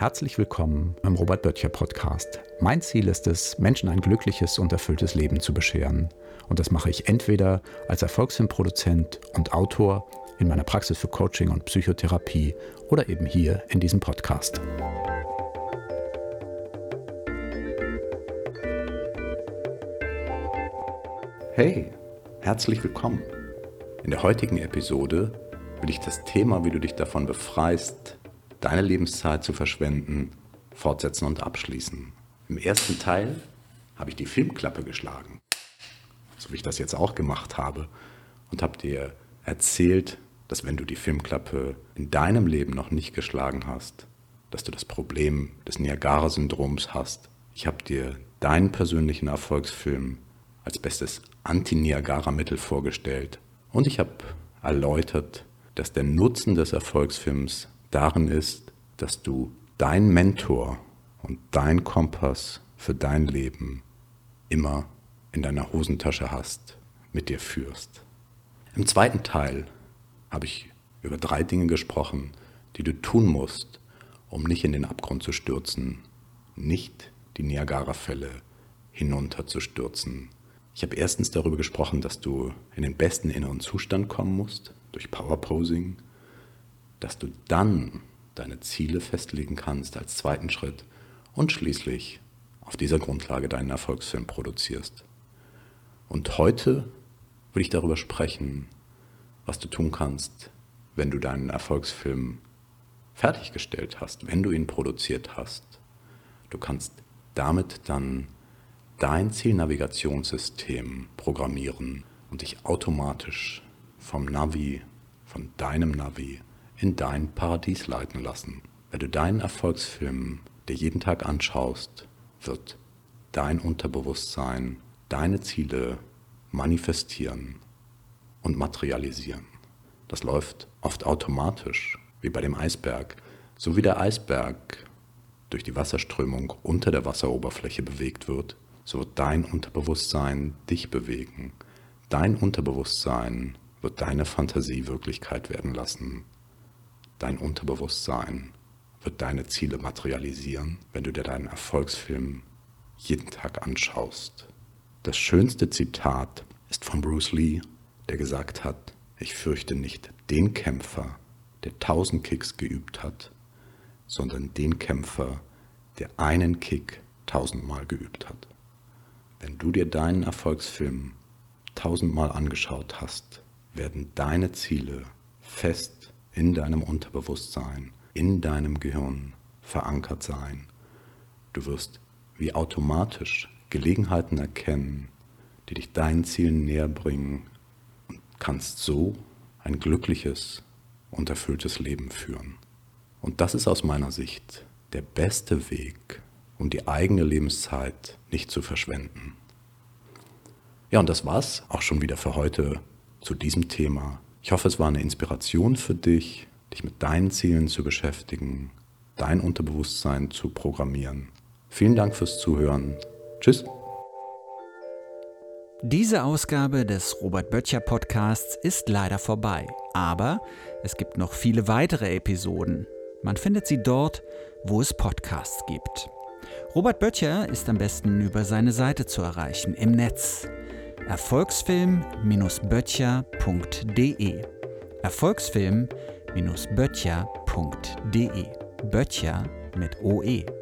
Herzlich willkommen im Robert Böttcher Podcast. Mein Ziel ist es, Menschen ein glückliches und erfülltes Leben zu bescheren. Und das mache ich entweder als Erfolgsfilmproduzent und Autor in meiner Praxis für Coaching und Psychotherapie oder eben hier in diesem Podcast. Hey, herzlich willkommen. In der heutigen Episode will ich das Thema, wie du dich davon befreist, deine Lebenszeit zu verschwenden, fortsetzen und abschließen. Im ersten Teil habe ich die Filmklappe geschlagen, so wie ich das jetzt auch gemacht habe, und habe dir erzählt, dass wenn du die Filmklappe in deinem Leben noch nicht geschlagen hast, dass du das Problem des Niagara-Syndroms hast. Ich habe dir deinen persönlichen Erfolgsfilm als bestes Anti-Niagara-Mittel vorgestellt und ich habe erläutert, dass der Nutzen des Erfolgsfilms darin ist, dass du dein Mentor und dein Kompass für dein Leben immer in deiner Hosentasche hast, mit dir führst. Im zweiten Teil habe ich über drei Dinge gesprochen, die du tun musst, um nicht in den Abgrund zu stürzen, nicht die Niagara-Fälle hinunterzustürzen. Ich habe erstens darüber gesprochen, dass du in den besten inneren Zustand kommen musst, durch Powerposing, dass du dann deine Ziele festlegen kannst als zweiten Schritt und schließlich auf dieser Grundlage deinen Erfolgsfilm produzierst. Und heute will ich darüber sprechen, was du tun kannst, wenn du deinen Erfolgsfilm fertiggestellt hast, wenn du ihn produziert hast. Du kannst damit dann dein Zielnavigationssystem programmieren und dich automatisch vom Navi, von deinem Navi in dein Paradies leiten lassen. Wenn du deinen Erfolgsfilm dir jeden Tag anschaust, wird dein Unterbewusstsein deine Ziele manifestieren und materialisieren. Das läuft oft automatisch, wie bei dem Eisberg. So wie der Eisberg durch die Wasserströmung unter der Wasseroberfläche bewegt wird, so wird dein Unterbewusstsein dich bewegen. Dein Unterbewusstsein wird deine Fantasie Wirklichkeit werden lassen. Dein Unterbewusstsein wird deine Ziele materialisieren, wenn du dir deinen Erfolgsfilm jeden Tag anschaust. Das schönste Zitat ist von Bruce Lee, der gesagt hat, ich fürchte nicht den Kämpfer, der tausend Kicks geübt hat, sondern den Kämpfer, der einen Kick tausendmal geübt hat. Wenn du dir deinen Erfolgsfilm tausendmal angeschaut hast, werden deine Ziele fest in deinem Unterbewusstsein, in deinem Gehirn verankert sein. Du wirst wie automatisch Gelegenheiten erkennen, die dich deinen Zielen näher bringen und kannst so ein glückliches und erfülltes Leben führen. Und das ist aus meiner Sicht der beste Weg, um die eigene Lebenszeit nicht zu verschwenden. Ja, und das war's auch schon wieder für heute zu diesem Thema ich hoffe, es war eine Inspiration für dich, dich mit deinen Zielen zu beschäftigen, dein Unterbewusstsein zu programmieren. Vielen Dank fürs Zuhören. Tschüss. Diese Ausgabe des Robert Böttcher Podcasts ist leider vorbei, aber es gibt noch viele weitere Episoden. Man findet sie dort, wo es Podcasts gibt. Robert Böttcher ist am besten über seine Seite zu erreichen im Netz erfolgsfilm-böttcher.de Erfolgsfilm-böttcher.de Böttcher mit OE